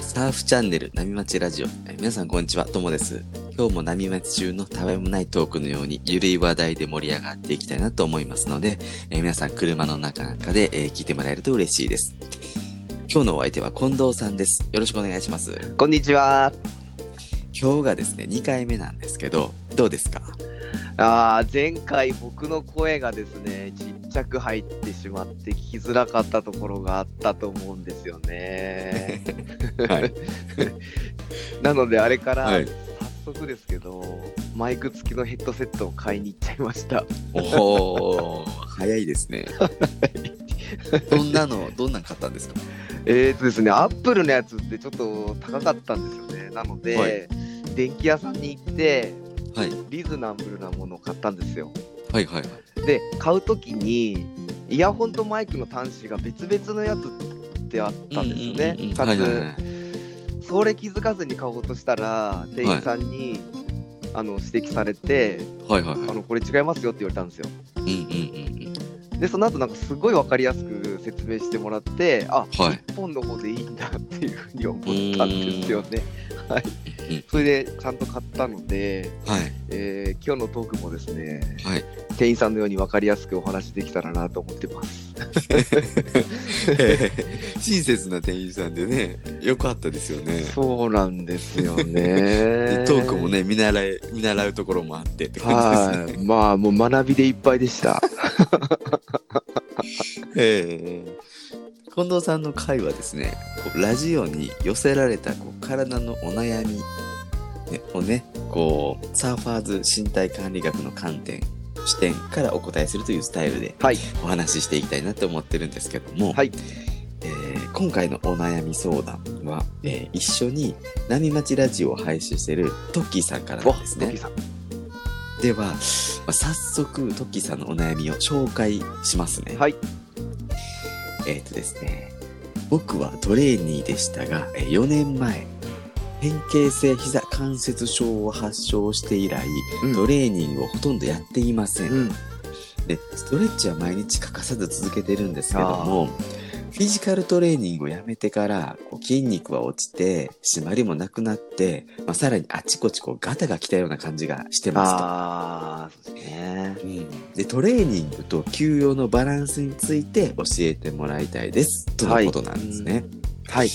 サーフチャンネル波町ラジオ。え皆さんこんにちは、ともです。今日も波町中のたわいもないトークのようにゆるい話題で盛り上がっていきたいなと思いますので、え皆さん車の中なんかで、えー聞いてもらえると嬉しいです。今日のお相手は近藤さんです。よろしくお願いします。こんにちは。今日がですね、2回目なんですけど、どうですか？あー前回僕の声がですね、ちっちゃく入ってしまって聞きづらかったところがあったと思うんですよね。はい。なのであれからはい。早速ですけど、マイク付きのヘッドセットを買いに行っちゃいました。おー、早いですね。どんなの、どんなん買ったんですか？えーとですね、アップルのやつってちょっと高かったんですよね。なので、はい電気屋さんに行って、はい。リーズナブルなものを買ったんですよ。はいはいはい。で買う時にイヤホンとマイクの端子が別々のやつってあったんですよね。かはいはいはつそれ気づかずに買おうとしたら店員さんに、あの指摘されてはいはいはい。あのこれ違いますよって言われたんですよ。うんうんうんでその後なんかすごい分かりやすく説明してもらってあ、うん。はい。一本の方でいいんだっていうふうに思ったんですよね。はいうん、それでちゃんと買ったので、はい。えー今日のトークもですねはい。店員さんのように分かりやすくお話できたらなと思ってます。親切な店員さんでね、よかったですよね。そうなんですよ でね。トークもね、見習い、見習うところもあってって感じですね。はい。まあ、もう学びでいっぱいでした。ええ近藤さんの回はですね、ラジオに寄せられたこう体のお悩み、ね、をね、こう、サーファーズ身体管理学の観点、視点からお答えするというスタイルではい。お話ししていきたいなと思ってるんですけども、はい。えー今回のお悩み相談は、えー一緒に波町ラジオを配信しているトッキーさんからなんですね。では、まあ早速トッキーさんのお悩みを紹介しますね。はい。えっ、とですね、僕はトレーニーでしたが、えー4年前、変形性膝関節症を発症して以来、うんトレーニングをほとんどやっていません。うん。で、ストレッチは毎日欠かさず続けてるんですけども、フィジカルトレーニングをやめてから、こう筋肉は落ちて、締まりもなくなって、まあ、さらにあちこちこうガタが来たような感じがしてますと。ああ、そうですね。うんで、トレーニングと休養のバランスについて教えてもらいたいです。とのことなんですね。はい。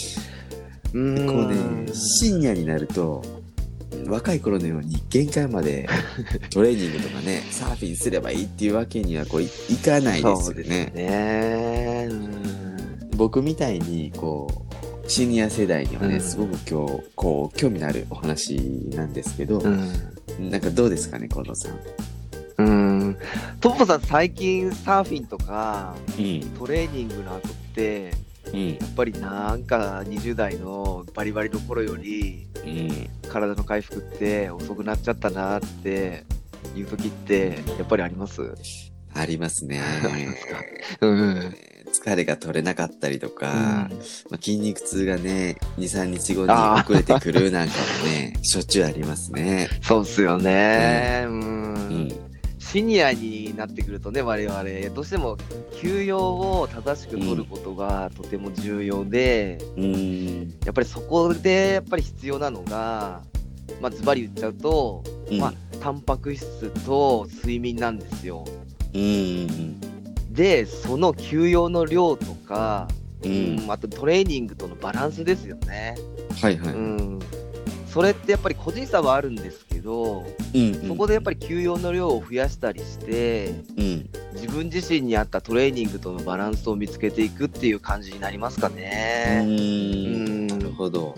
うん。こうね、深夜になると、若い頃のように限界まで トレーニングとかね、サーフィンすればいいっていうわけにはこういいかないですそうですよね。僕みたいにこうシニア世代にはね、うんすごく今日こう興味のあるお話なんですけど、うん。なんかどうですかね近藤さん。うん。トさん、最近サーフィンとかうんトレーニングの後って、うんやっぱりなんか20代のバリバリの頃よりうん。体の回復って遅くなっちゃったなっていう時ってやっぱりあります？ありますね。うん。疲れが取れなかったりとか、まあ、筋肉痛がね23日後に遅れてくるなんかもね しょっちゅうありますね。そうっすよね。うん。うん。シニアになってくるとね、我々、どうしても休養を正しく取ることがとても重要で、うん。やっぱりそこでやっぱり必要なのが、まあ、ズバリ言っちゃうと、うん。まあ、タンパク質と睡眠なんですよ。うんで、その休養の量とか、うんうんうんあとトレーニングとのバランスですよね。はいはい。うん。それってやっぱり個人差はあるんですけど、うんそこでやっぱり休養の量を増やしたりして、うん自分自身に合ったトレーニングとのバランスを見つけていくっていう感じになりますかうね。んなるほど。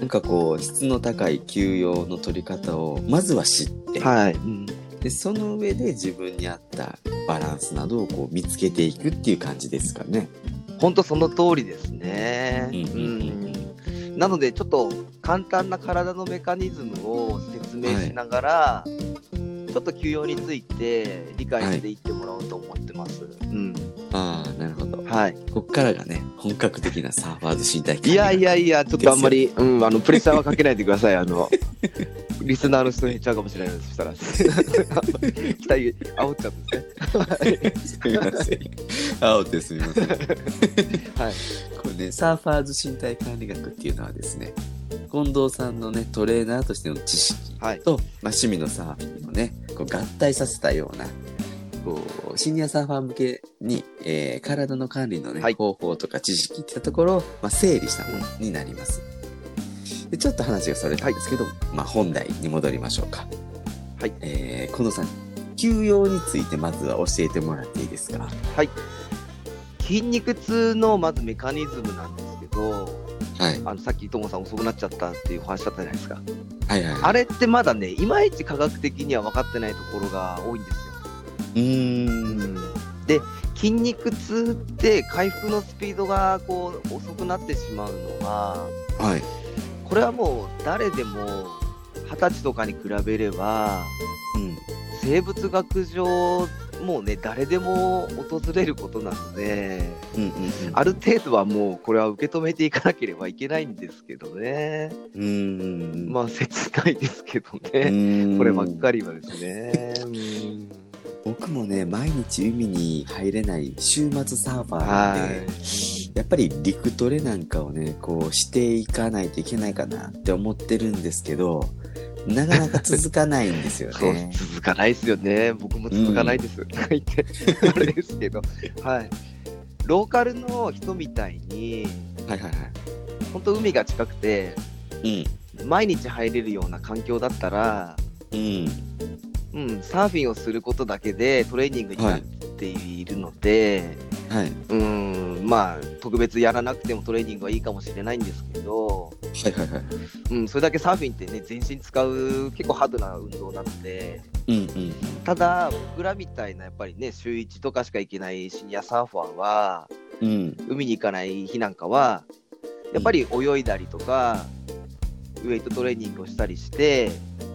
なんかこう質の高い休養の取り方をまずは知って、はい。うんでその上で自分に合ったバランスなどをこう見つけていくっていう感じですかね。本当その通りですね。うんうんうんなのでちょっと簡単な体のメカニズムを説明しながら、ちょっと休養について理解していってもらおうと思ってます。うん。ああなるほど。はい。こっからがね本格的なサーファーズ身体いやいやいや、ちょっとあんまり、うん、あの、プレッシャーはかけないでください。あの、リスナーの人減っちゃうかもしれないです。そしたら、期待煽っちゃうんですね。すみません。青ってすみません。はい。これね、サーファーズ身体管理学っていうのはですね、近藤さんのね、トレーナーとしての知識はい。と、まあ、趣味のサーフィンをね、こう合体させたような、こう、シニアサーファー向けに、えー体の管理のね、はい方法とか知識っていったところを、まあ、整理したものになります。でちょっと話がそれたんですけど、まあ、本題に戻りましょうか。はい。えー、近藤さん、休養についてまずは教えてもらっていいですか？はい。筋肉痛のまずメカニズムなんですけど、はい。あのさっきともさん遅くなっちゃったっていうお話だったじゃないですか。はいはい。あれってまだね、いまいち科学的には分かってないところが多いんですよ。うーん。で、筋肉痛って回復のスピードがこう遅くなってしまうのは、はい。これはもう誰でも二十歳とかに比べれば、うん。生物学上、もうね、誰でも訪れることなので、うんうんうん。ある程度はもうこれは受け止めていかなければいけないんですけどね。うーん。まあ切ないですけどうね。こればっかりはですね。うん僕もね、毎日海に入れない週末サーファーなんはで、やっぱり陸トレなんかをね、こうしていかないといけないかなって思ってるんですけど、なかなか続かないんですよね。続かないですよね。僕も続かないです。言って あれですけど、はい。ローカルの人みたいに、はいはいは本当海が近くて、い。毎日入れるような環境だったら、うん。うん。うん、サーフィンをすることだけでトレーニングになっているので、はい。うん、まあ、特別やらなくてもトレーニングはいいかもしれないんですけど、はいはいはい。うん、それだけサーフィンってね、全身使う結構ハードな運動なので、うんうん。ただ、僕らみたいなやっぱりね、週1とかしか行けないシニアサーファーは、うん。海に行かない日なんかは、やっぱり泳いだりとか、ウェイトトレーニングをしたりして、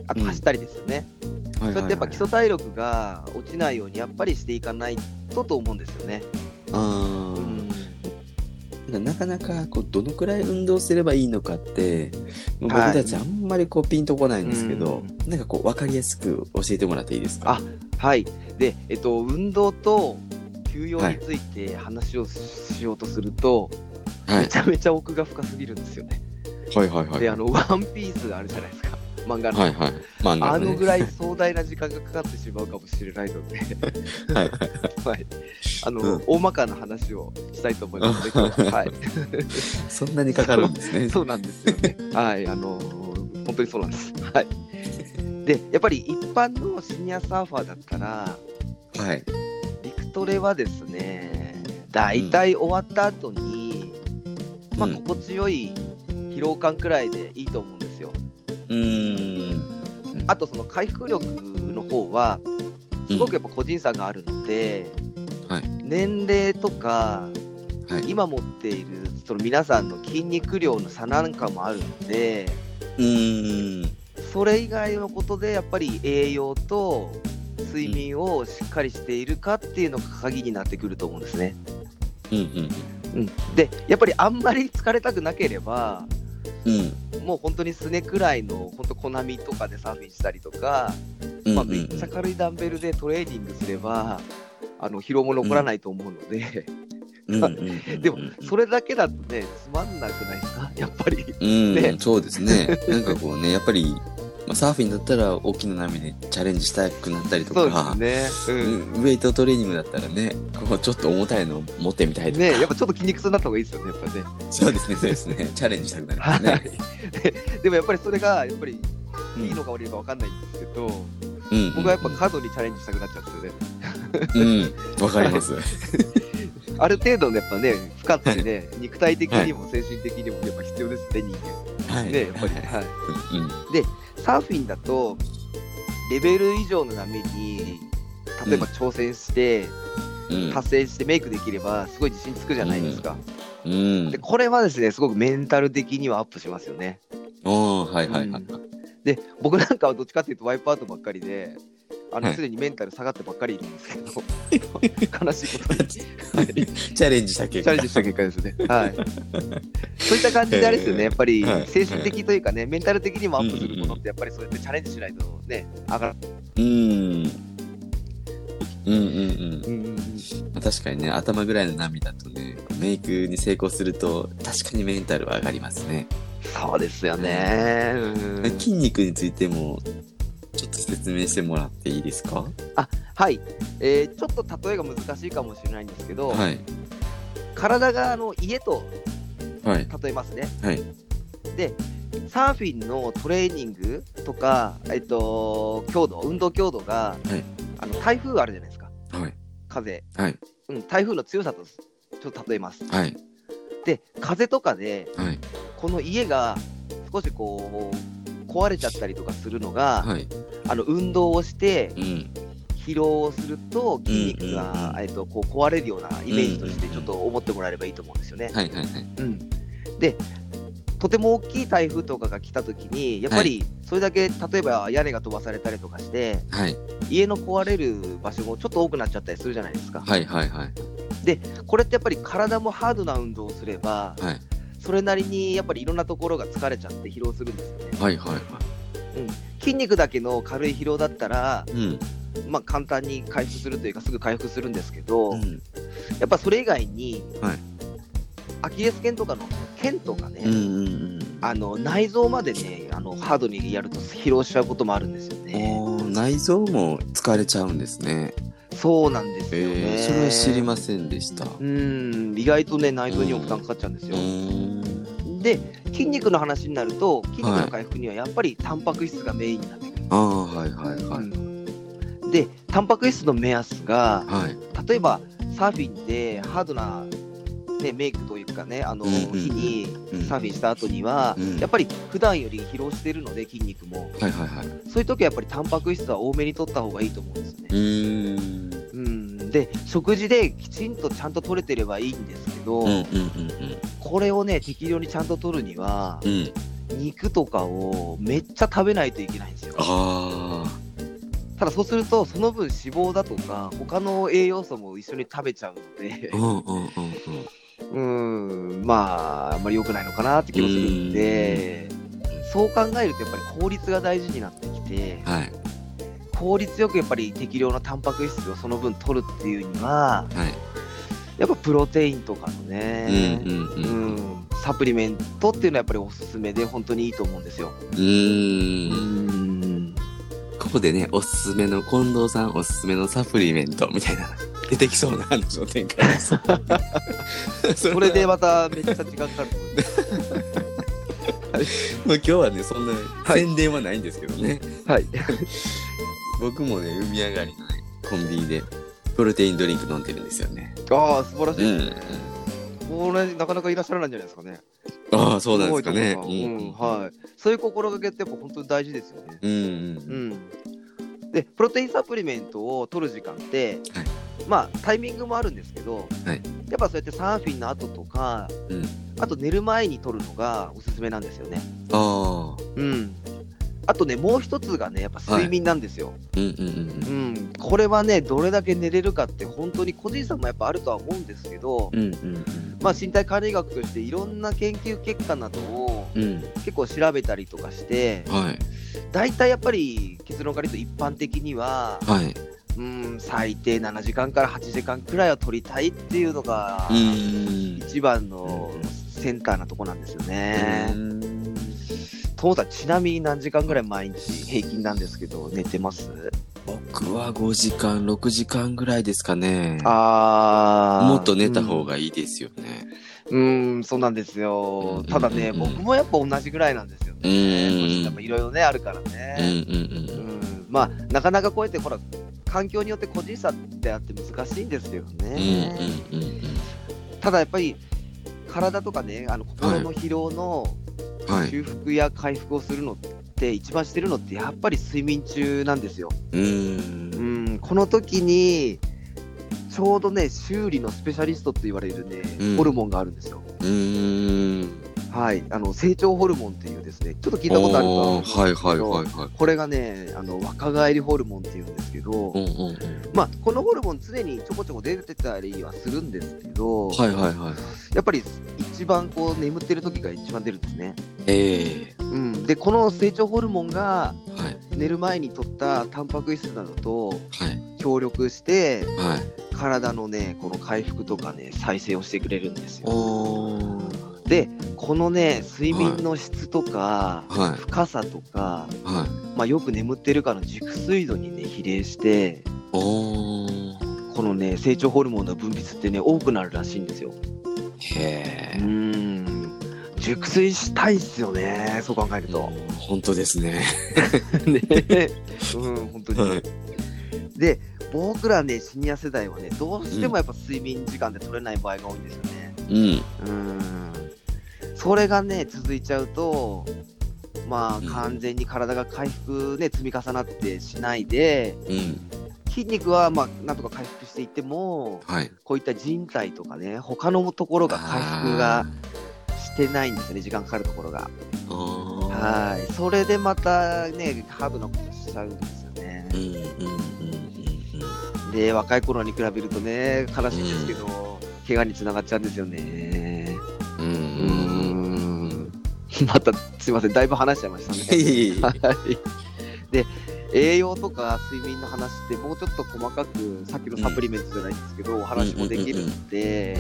あと走ったりですよね。はいそうやってやっぱ基礎体力が落ちないようにやっぱりしていかないとと思うんですよね。あうんーなかなかこうどのくらい運動すればいいのかって僕たちあんまりこうピンとこないんですけど、なんかこう分かりやすく教えてもらっていいですか？あはい。で、えっと、運動と休養について話をしようとすると、はいめちゃめちゃ奥が深すぎるんですよね。はいはいはいで、あの、ワンピースあるじゃないですか。漫画の。はいはい漫画のねあのぐらい壮大な時間がかかってしまうかもしれないので、はいはい。あの、うん大まかな話をしたいと思いますね、ははい。そんなにかかるんですねそうなんですよね。はい、あのー本当にそうなんです。はい。で、やっぱり一般のシニアサーファーだったら、はい陸トレはですね、大体終わった後に、まあ、うん心地よい疲労感くらいでいいと思うんですよ。うーん。あと、その回復力の方は、すごくやっぱ個人差があるので、はい。年齢とか、はい。今持っているその皆さんの筋肉量の差なんかもあるので、うーん。それ以外のことでやっぱり栄養と睡眠をしっかりしているかっていうのが鍵になってくると思うんですね。うんうん。うん、でやっぱりあんまり疲れたくなければうん。もう本当にすねくらいの本当コナミとかでサーフィンしたりとか、うんまあ、めっちゃ軽いダンベルでトレーニングすればあの疲労も残らないと思うので、うんうんうん。でもそれだけだとねつまんなくないですか？やっぱり。うん、ね。そうですね。なんかこうね、やっぱり、まあ、サーフィンだったら大きな波でチャレンジしたくなったりとか、ね。うんうんウェイトトレーニングだったらね、こうちょっと重たいの持ってみたいとか、ねやっぱちょっと筋肉痛になった方がいいですよね、やっぱね。そうですね、そうですね、チャレンジしたくなりますはね。い、ででもやっぱりそれがやっぱりうんいいのか悪いのか分かんないんですけど、うん僕はやっぱ過度にチャレンジしたくなっちゃうんですよね。うん、わかります。ある程度のやっぱね、負荷ってね、肉体的にも精神的にもやっぱ必要ですね、人間。はい。ね、やっぱり。はいはい。うんサーフィンだと、レベル以上の波に、例えば挑戦して、うん達成してメイクできれば、すごい自信つくじゃないですか。うんで、。これはですね、すごくメンタル的にはアップしますよね。おーはいはいはい。で、僕なんかはどっちかっていうとワイプアウトばっかりで、あの、はいすでにメンタル下がってばっかりいるんですけど、悲しいことに、はいチャレンジした結果。チャレンジした結果ですね。はい。そういった感じであれですよね、やっぱりはい精神的というかね、メンタル的にもアップするものって、やっぱりそうやってチャレンジしないとね、上がらうん。うんうんうん。うんまあ確かにね、頭ぐらいの涙とね、メイクに成功すると、確かにメンタルは上がりますね。そうですよね。うん筋肉についても、説明してもらっていいですか？はい、えーちょっと例えが難しいかもしれないんですけど、はい。体があの家とはい。例えますね。はい。で、サーフィンのトレーニングとか、えっと、強度、運動強度が、はいあの台風あるじゃないですか、はい。風。はい。うん、台風の強さとちょっと例えます。はい。で、風とかで、はい。この家が少しこう、壊れちゃったりとかするのが、はい。あの運動をしてうん。疲労をすると筋肉が、うんえっと、こう壊れるようなイメージとしてちょっと思ってもらえればいいと思うんですよね。はい。はい。はい。うん、でとても大きい台風とかが来た時にやっぱりそれだけ例えば屋根が飛ばされたりとかしてはい。家の壊れる場所もちょっと多くなっちゃったりするじゃないですか。はい。はい。はい。これってやっぱり体もハードな運動をすればはい。それなりにやっぱりいろんなところが疲れちゃって疲労するんですよね。はい。はい。は筋肉だけの軽い疲労だったら、い。うん。まあ、簡単に回復するというかすぐ回復するんですけど、うん。やっぱそれ以外に、はいアキレス腱とかの腱とかね、うん。うん。あの内臓までねあのハードにやると疲労しちゃうこともあるんですよね。内臓も疲れちゃうんですね。そうなんですよね。えー、それは知りませんでした。うん意外とね内臓にも負担かかっちゃうんですうよ。で筋肉の話になると筋肉の回復にはやっぱりタンパク質がメインになってくる。ああ、はい。はい。はい。うんでタンパク質の目安がはい。例えばサーフィンでハードな、ね、メイクというかねあの、うんうんうん日にうんサーフィンした後には、うんやっぱり普段より疲労してるので筋肉もはい。はい。はい。そういう時はやっぱりタンパク質は多めに取った方がいいと思うんですよね。で食事できちんとちゃんと取れてればいいんですけど。これをね適量にちゃんと取るにはうん。うん。肉とかをめっちゃ食べないといけないんですよ。あただそうするとその分脂肪だとか他の栄養素も一緒に食べちゃうのであ。うん。うん。うん。うん。うんまああんまり良くないのかなって気もするんでそう考えるとやっぱり効率が大事になってきてはい。効率よくやっぱり適量のタンパク質をその分取るっていうにははい。やっぱプロテインとかのうん。ね、うん。うん。うんサプリメントっていうのはやっぱりおすすめで本当にいいと思うんですよ。うーん。ここでね、おすすめの、近藤さんおすすめのサプリメントみたいな、出てきそうな話の展開です。それでまためっちゃ時間かかると思 います。まあ今日はね、そんなはい宣伝はないんですけどね。はい。僕もね、海上がりのね、コンビニで、プロテインドリンク飲んでるんですよね。ああ、素晴らしいですね。これなかなかいらっしゃらないんじゃないですかね。ああ、そうなんですかね。はい。そういう心がけってやっぱ本当に大事ですよね。うん。うん。うん。で、プロテインサプリメントを取る時間って、はいまあタイミングもあるんですけど、はいやっぱそうやってサーフィンの後とか、うんあと寝る前に取るのがおすすめなんですよね。ああ。うん。あとね、もう一つがね、やっぱ睡眠なんですよ。うんうんうんうん、これはね、どれだけ寝れるかって、本当に個人差もやっぱあるとは思うんですけど、うん。うんうんまあ、身体管理学としていろんな研究結果などをうん。うん。結構調べたりとかして、はい。大体やっぱり結論から言うと一般的には、はい。うん、最低7時間から8時間くらいは取りたいっていうのが、うん。一番のセンターなとこなんですよね。うんトモさん、ちなみに何時間ぐらい毎日平均なんですけど、寝てます？僕は5時間、6時間ぐらいですかね。あーもっと寝た方がいいですよね。うん、うんそうなんですよ。うんただね、うんうんうん僕もやっぱ同じぐらいなんですようね。いろいろね、あるからうんね。うんうんまあ、なかなかこうやって、ほら、環境によって個人差ってあって難しいんですけどうん。うんね。うんうんただやっぱり、体とかね、あの心の疲労のうん。はい。修復や回復をするのって、一番してるのって、やっぱり睡眠中なんですよ。う。うんん、この時に、ちょうどね、修理のスペシャリストって言われるね、うんホルモンがあるんですよ。うん。はい、あの成長ホルモンっていうですね、ちょっと聞いたことあると思うんですけど、はいはいはいはい。これがね、あの若返りホルモンっていうんですけど、うんうんうん。まあ、このホルモン常にちょこちょこ出てたりはするんですけど、はいはいはい。やっぱり一番こう眠ってる時が一番出るんですね。ええうん、で、この成長ホルモンがはい寝る前に取ったタンパク質などとはい協力して、はい。体のね、この回復とかね、再生をしてくれるんですよ。で、このね、睡眠の質とか、はい深さとか、はい。まあ、よく眠ってるかの熟睡度にね、比例して。このね、成長ホルモンの分泌ってね、多くなるらしいんですよ。へえ。ん。熟睡したいっすよね、そう考えると。本当ですね。ね、うん、本当に。はい。で、僕らね、シニア世代はね、どうしてもやっぱ睡眠時間で取れない場合が多いんですよね。うん。うん。それがね、続いちゃうと、まあ、うん完全に体が回復ね、積み重なってしないで、うん。筋肉はまあ、なんとか回復していっても、はい。こういった人体とかね、他のところが回復がしてないんですよね、時間かかるところが。はい。それでまたね、ハードなことしちゃうんですよねうん。うんうんうんで、若い頃に比べるとね、悲しいんですけど、怪我につながっちゃうんですよね。うん。うんううんうん。ん。また、すいません、だいぶ話しちゃいましたね。はい。で、栄養とか睡眠の話って、もうちょっと細かく、さっきのサプリメントじゃないんですけど、お話もできるので、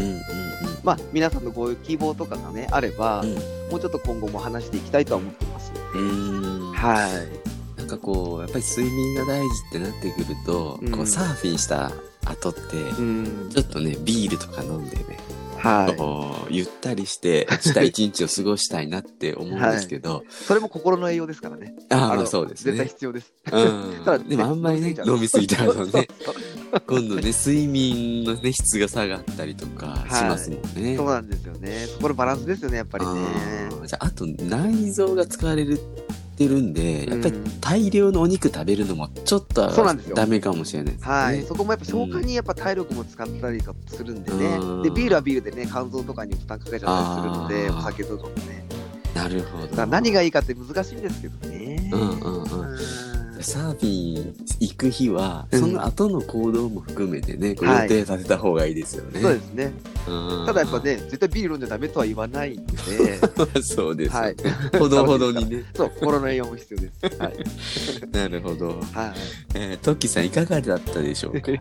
まあ、皆さんのこういう希望とかがね、あれば、うん。もうちょっと今後も話していきたいとは思ってます。うん。はい。なんかこう、やっぱり睡眠が大事ってなってくると、うんこうサーフィンした後って、うん。ちょっとね、ビールとか飲んでね、はい。ゆったりして、した一日を過ごしたいなって思うんですけど、それも心の栄養ですからね。ああ、そうです絶対ね。必要です。うん ただでもあんまりね、飲みすぎたらね、今度ね、睡眠のね、質が下がったりとかしますもんね。そうなんですよね。そこのバランスですよね、やっぱりね。じゃあ、あと内臓が使われてるんで、やっぱりうん大量のお肉食べるのもちょっとダメかもしれないですね。はい、そこもやっぱ消化にやっぱ体力も使ったりするんでね、うん。でビールはビールでね、肝臓とかに負担かけちゃったりするので、お酒とかもね、なるほど。何がいいかって難しいんですけどね。うんうんうん。うんサーフィン行く日は、うんその後の行動も含めてね、こうはい予定立てた方がいいですよね。そうですね。うんただやっぱね、絶対ビール飲んじゃダメとは言わないんで、そうです、はい。ほどほどにね。そう、心の栄養も必要です。はい。なるほど。はい。えー、トッキーさんいかがだったでしょうか？こ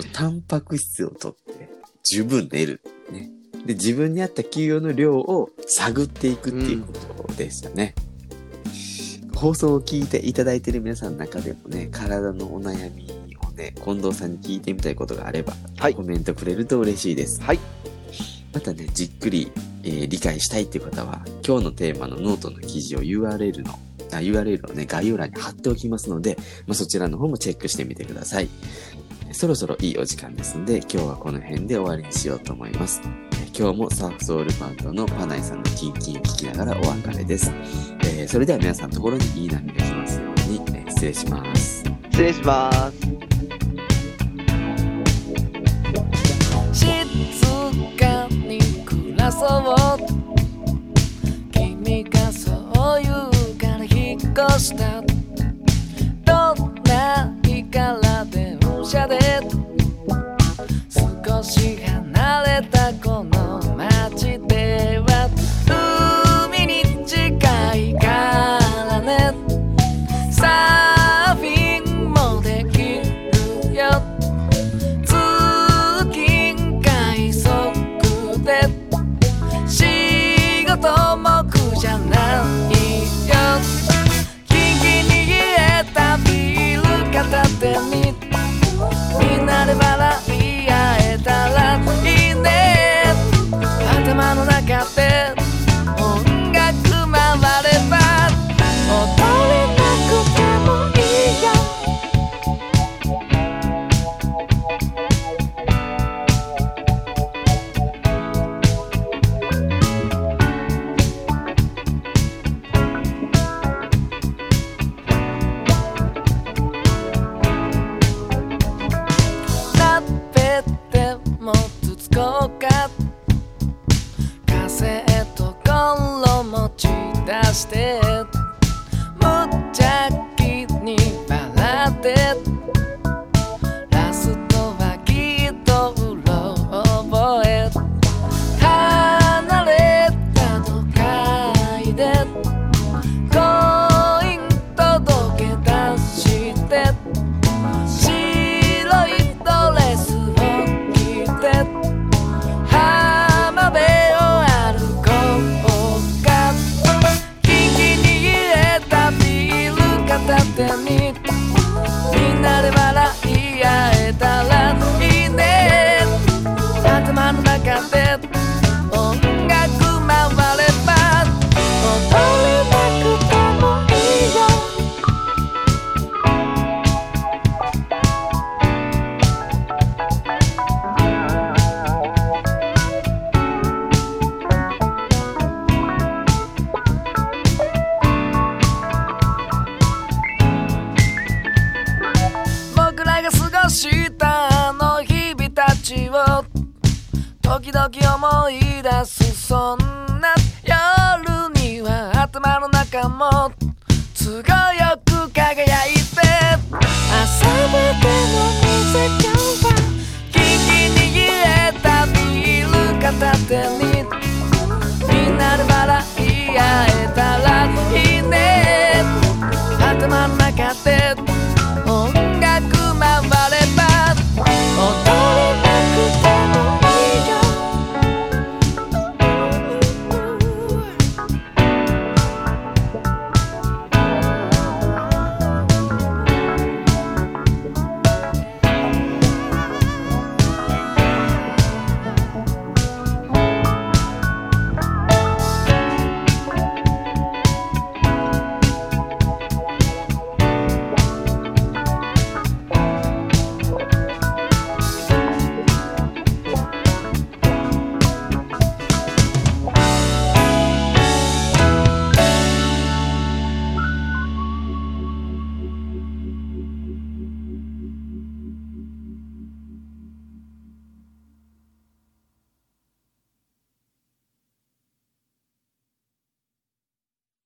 うタンパク質をとって十分寝る。ね。で、自分に合った給与の量を探っていくっていうことでしたね。放送を聞いていただいている皆さんの中でもね、体のお悩みをね、近藤さんに聞いてみたいことがあれば、はいコメントくれると嬉しいです。はい。またね、じっくり、えー理解したいっていう方は、今日のテーマのノートの記事を URL の、あ URL をね、概要欄に貼っておきますので、まあ、そちらの方もチェックしてみてください。そろそろいいお時間ですので、今日はこの辺で終わりにしようと思います。今日もサーフソウルバンドのパナイさんのキンキンを聞きながらお別れです。えーそれでは皆さんのところにいい波が来ますように、えー失礼します。失礼します。静かに暮らそう君がそう言うから引っ越したどんな日から電車で？ちを時々思い出すそんな夜には頭の中も都合よく輝いて朝までの水今日は聞きキンにたビール片手にみんなで笑い合えたらいいね頭の中で